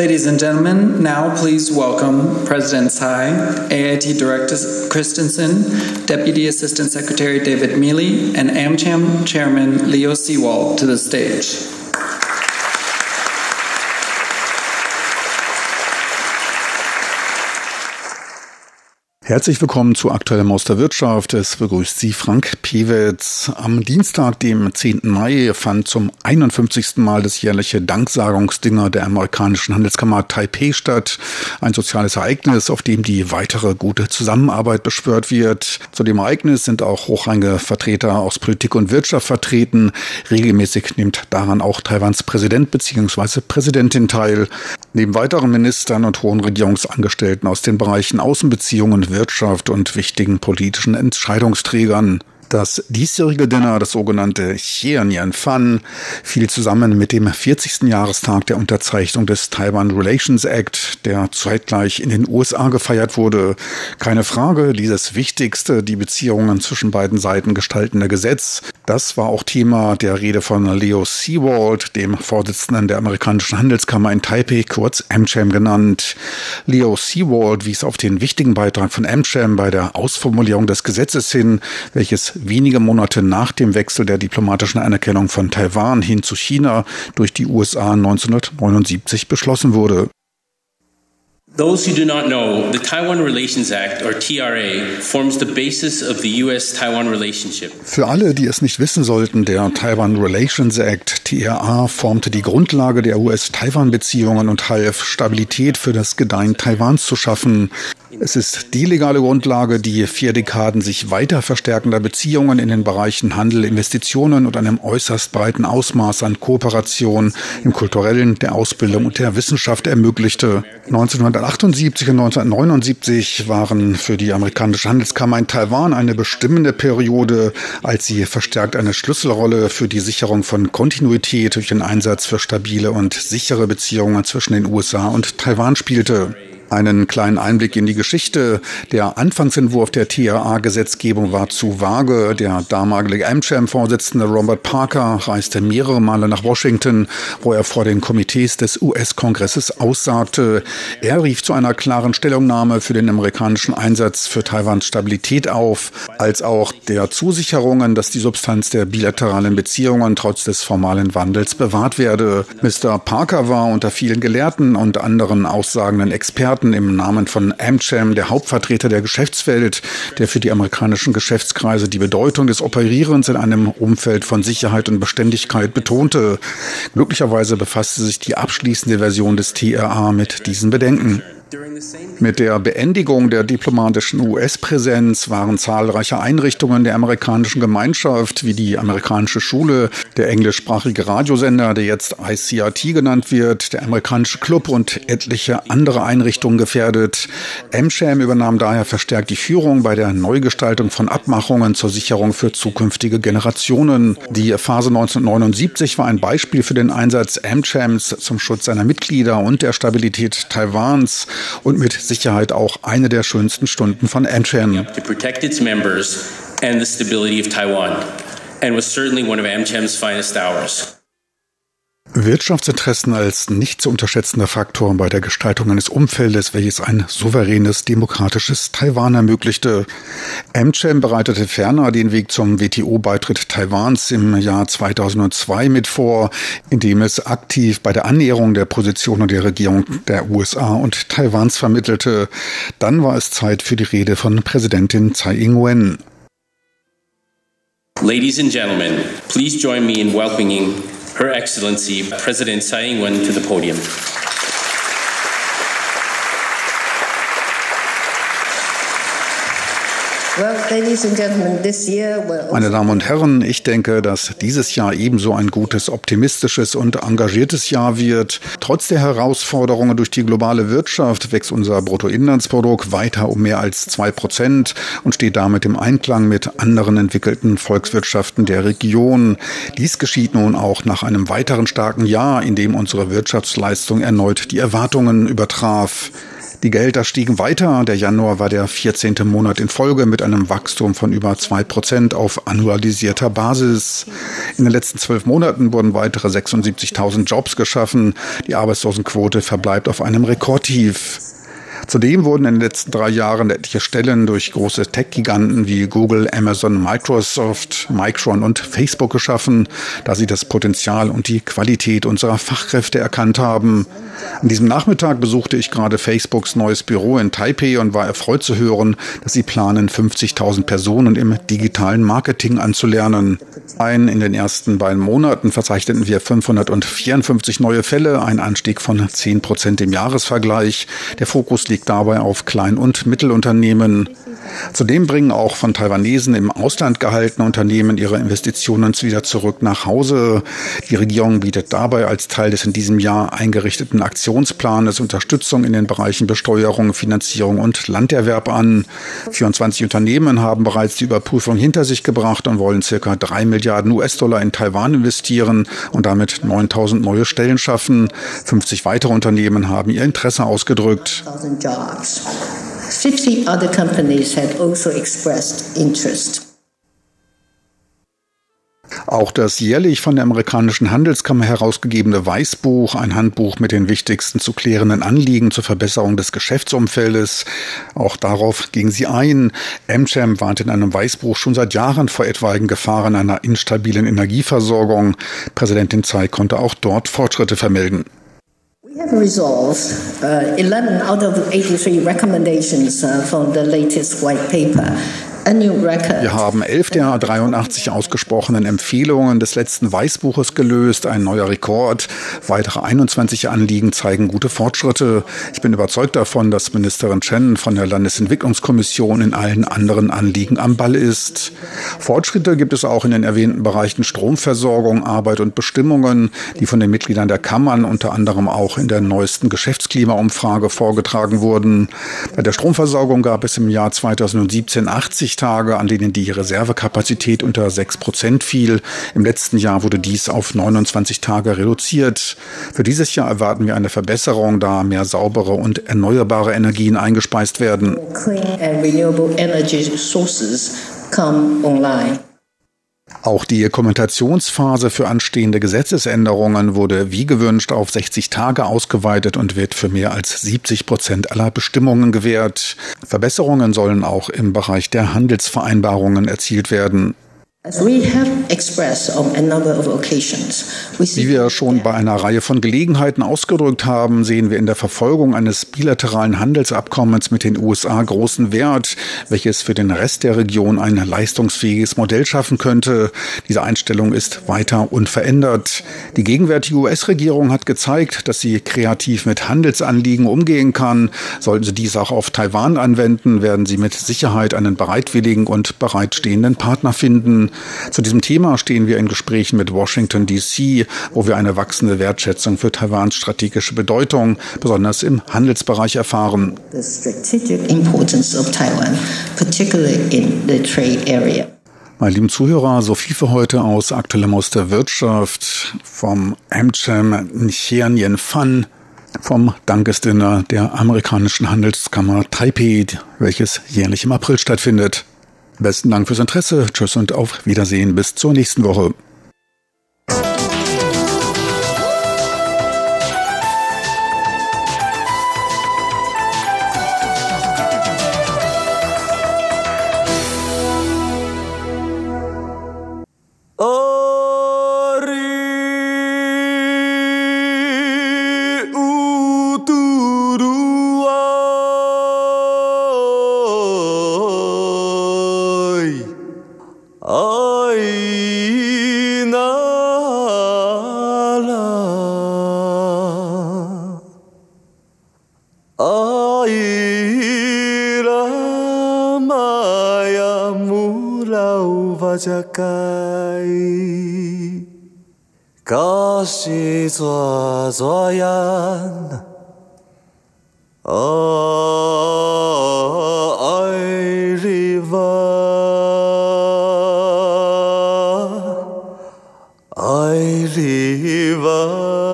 Ladies and gentlemen, now please welcome President Tsai, AIT Director Christensen, Deputy Assistant Secretary David Mealy, and AmCham Chairman Leo Seawald to the stage. Herzlich willkommen zu Aktuellem Maus der Wirtschaft. Es begrüßt Sie Frank Pewitz. Am Dienstag, dem 10. Mai, fand zum 51. Mal das jährliche Danksagungsdinger der amerikanischen Handelskammer Taipei statt. Ein soziales Ereignis, auf dem die weitere gute Zusammenarbeit beschwört wird. Zu dem Ereignis sind auch hochrangige Vertreter aus Politik und Wirtschaft vertreten. Regelmäßig nimmt daran auch Taiwans Präsident bzw. Präsidentin teil. Neben weiteren Ministern und hohen Regierungsangestellten aus den Bereichen Außenbeziehungen, Wirtschaft und wichtigen politischen Entscheidungsträgern. Das diesjährige Dinner, das sogenannte Xianyan Fan, fiel zusammen mit dem 40. Jahrestag der Unterzeichnung des Taiwan Relations Act, der zeitgleich in den USA gefeiert wurde. Keine Frage, dieses wichtigste, die Beziehungen zwischen beiden Seiten gestaltende Gesetz. Das war auch Thema der Rede von Leo Seawald, dem Vorsitzenden der amerikanischen Handelskammer in Taipei, kurz AmCham genannt. Leo Seawald wies auf den wichtigen Beitrag von AmCham bei der Ausformulierung des Gesetzes hin, welches wenige Monate nach dem Wechsel der diplomatischen Anerkennung von Taiwan hin zu China durch die USA 1979 beschlossen wurde. Those who do not know, the Taiwan Relations Act, or TRA, forms the basis of the US-Taiwan relationship. Für alle, die es nicht wissen sollten, der Taiwan Relations Act, TRA, formte die Grundlage der US-Taiwan-Beziehungen und half, Stabilität für das Gedeihen Taiwans zu schaffen. Es ist die legale Grundlage, die vier Dekaden sich weiter verstärkender Beziehungen in den Bereichen Handel, Investitionen und einem äußerst breiten Ausmaß an Kooperation im kulturellen, der Ausbildung und der Wissenschaft ermöglichte. 1978 und 1979 waren für die amerikanische Handelskammer in Taiwan eine bestimmende Periode, als sie verstärkt eine Schlüsselrolle für die Sicherung von Kontinuität durch den Einsatz für stabile und sichere Beziehungen zwischen den USA und Taiwan spielte einen kleinen Einblick in die Geschichte. Der Anfangsentwurf der TRA-Gesetzgebung war zu vage. Der damalige AmCham-Vorsitzende Robert Parker reiste mehrere Male nach Washington, wo er vor den Komitees des US-Kongresses aussagte. Er rief zu einer klaren Stellungnahme für den amerikanischen Einsatz für Taiwans Stabilität auf, als auch der Zusicherungen, dass die Substanz der bilateralen Beziehungen trotz des formalen Wandels bewahrt werde. Mr. Parker war unter vielen Gelehrten und anderen aussagenden Experten Experten im Namen von AmCham, der Hauptvertreter der Geschäftswelt, der für die amerikanischen Geschäftskreise die Bedeutung des Operierens in einem Umfeld von Sicherheit und Beständigkeit betonte. Glücklicherweise befasste sich die abschließende Version des TRA mit diesen Bedenken. Mit der Beendigung der diplomatischen US-Präsenz waren zahlreiche Einrichtungen der amerikanischen Gemeinschaft, wie die amerikanische Schule, der englischsprachige Radiosender, der jetzt ICRT genannt wird, der amerikanische Club und etliche andere Einrichtungen gefährdet. MSHAM übernahm daher verstärkt die Führung bei der Neugestaltung von Abmachungen zur Sicherung für zukünftige Generationen. Die Phase 1979 war ein Beispiel für den Einsatz MSHAMs zum Schutz seiner Mitglieder und der Stabilität Taiwans und mit Sicherheit auch eine der schönsten Stunden von Amcham. To protect its members and the stability of Taiwan and was certainly one of Amcham's finest hours. Wirtschaftsinteressen als nicht zu unterschätzender Faktor bei der Gestaltung eines Umfeldes, welches ein souveränes, demokratisches Taiwan ermöglichte. AmCham bereitete ferner den Weg zum WTO-Beitritt Taiwans im Jahr 2002 mit vor, indem es aktiv bei der Annäherung der Positionen der Regierung der USA und Taiwans vermittelte. Dann war es Zeit für die Rede von Präsidentin Tsai Ing-wen. Ladies and gentlemen, please join me in welcoming Her Excellency President Tsai Ing-wen to the podium. Meine Damen und Herren, ich denke, dass dieses Jahr ebenso ein gutes, optimistisches und engagiertes Jahr wird. Trotz der Herausforderungen durch die globale Wirtschaft wächst unser Bruttoinlandsprodukt weiter um mehr als zwei Prozent und steht damit im Einklang mit anderen entwickelten Volkswirtschaften der Region. Dies geschieht nun auch nach einem weiteren starken Jahr, in dem unsere Wirtschaftsleistung erneut die Erwartungen übertraf. Die Gehälter stiegen weiter. Der Januar war der 14. Monat in Folge mit einem Wachstum von über zwei Prozent auf annualisierter Basis. In den letzten zwölf Monaten wurden weitere 76.000 Jobs geschaffen. Die Arbeitslosenquote verbleibt auf einem Rekordtief. Zudem wurden in den letzten drei Jahren etliche Stellen durch große Tech-Giganten wie Google, Amazon, Microsoft, Micron und Facebook geschaffen, da sie das Potenzial und die Qualität unserer Fachkräfte erkannt haben. An diesem Nachmittag besuchte ich gerade Facebooks neues Büro in Taipei und war erfreut zu hören, dass sie planen, 50.000 Personen im digitalen Marketing anzulernen. Ein in den ersten beiden Monaten verzeichneten wir 554 neue Fälle, ein Anstieg von 10 Prozent im Jahresvergleich. Der Fokus liegt dabei auf Klein- und Mittelunternehmen. Zudem bringen auch von Taiwanesen im Ausland gehaltene Unternehmen ihre Investitionen wieder zurück nach Hause. Die Regierung bietet dabei als Teil des in diesem Jahr eingerichteten Aktionsplanes Unterstützung in den Bereichen Besteuerung, Finanzierung und Landerwerb an. 24 Unternehmen haben bereits die Überprüfung hinter sich gebracht und wollen circa drei Milliarden US-Dollar in Taiwan investieren und damit 9000 neue Stellen schaffen. 50 weitere Unternehmen haben ihr Interesse ausgedrückt. 50 other companies had also expressed interest. Auch das jährlich von der amerikanischen Handelskammer herausgegebene Weißbuch, ein Handbuch mit den wichtigsten zu klärenden Anliegen zur Verbesserung des Geschäftsumfeldes, auch darauf ging sie ein. AmCham warnt in einem Weißbuch schon seit Jahren vor etwaigen Gefahren einer instabilen Energieversorgung. Präsidentin Tsai konnte auch dort Fortschritte vermelden. We have resolved uh, 11 out of 83 recommendations uh, from the latest white paper. Wir haben elf der 83 ausgesprochenen Empfehlungen des letzten Weißbuches gelöst, ein neuer Rekord. Weitere 21 Anliegen zeigen gute Fortschritte. Ich bin überzeugt davon, dass Ministerin Chen von der Landesentwicklungskommission in allen anderen Anliegen am Ball ist. Fortschritte gibt es auch in den erwähnten Bereichen Stromversorgung, Arbeit und Bestimmungen, die von den Mitgliedern der Kammern unter anderem auch in der neuesten Geschäftsklimaumfrage vorgetragen wurden. Bei der Stromversorgung gab es im Jahr 2017 80 Tage, an denen die Reservekapazität unter 6 Prozent fiel. Im letzten Jahr wurde dies auf 29 Tage reduziert. Für dieses Jahr erwarten wir eine Verbesserung, da mehr saubere und erneuerbare Energien eingespeist werden. Clean and renewable energy sources come online. Auch die Kommentationsphase für anstehende Gesetzesänderungen wurde wie gewünscht auf 60 Tage ausgeweitet und wird für mehr als 70 Prozent aller Bestimmungen gewährt. Verbesserungen sollen auch im Bereich der Handelsvereinbarungen erzielt werden. Wie wir schon bei einer Reihe von Gelegenheiten ausgedrückt haben, sehen wir in der Verfolgung eines bilateralen Handelsabkommens mit den USA großen Wert, welches für den Rest der Region ein leistungsfähiges Modell schaffen könnte. Diese Einstellung ist weiter unverändert. Die gegenwärtige US-Regierung hat gezeigt, dass sie kreativ mit Handelsanliegen umgehen kann. Sollten sie dies auch auf Taiwan anwenden, werden sie mit Sicherheit einen bereitwilligen und bereitstehenden Partner finden. Zu diesem Thema stehen wir in Gesprächen mit Washington DC, wo wir eine wachsende Wertschätzung für Taiwans strategische Bedeutung, besonders im Handelsbereich erfahren. Meine lieben Zuhörer, so viel für heute aus Aktuellem aus der Wirtschaft vom AmCham Nchian Fan vom Dankesdinner der amerikanischen Handelskammer Taipei, welches jährlich im April stattfindet. Besten Dank fürs Interesse. Tschüss und auf Wiedersehen. Bis zur nächsten Woche. 扎西左左眼啊爱利文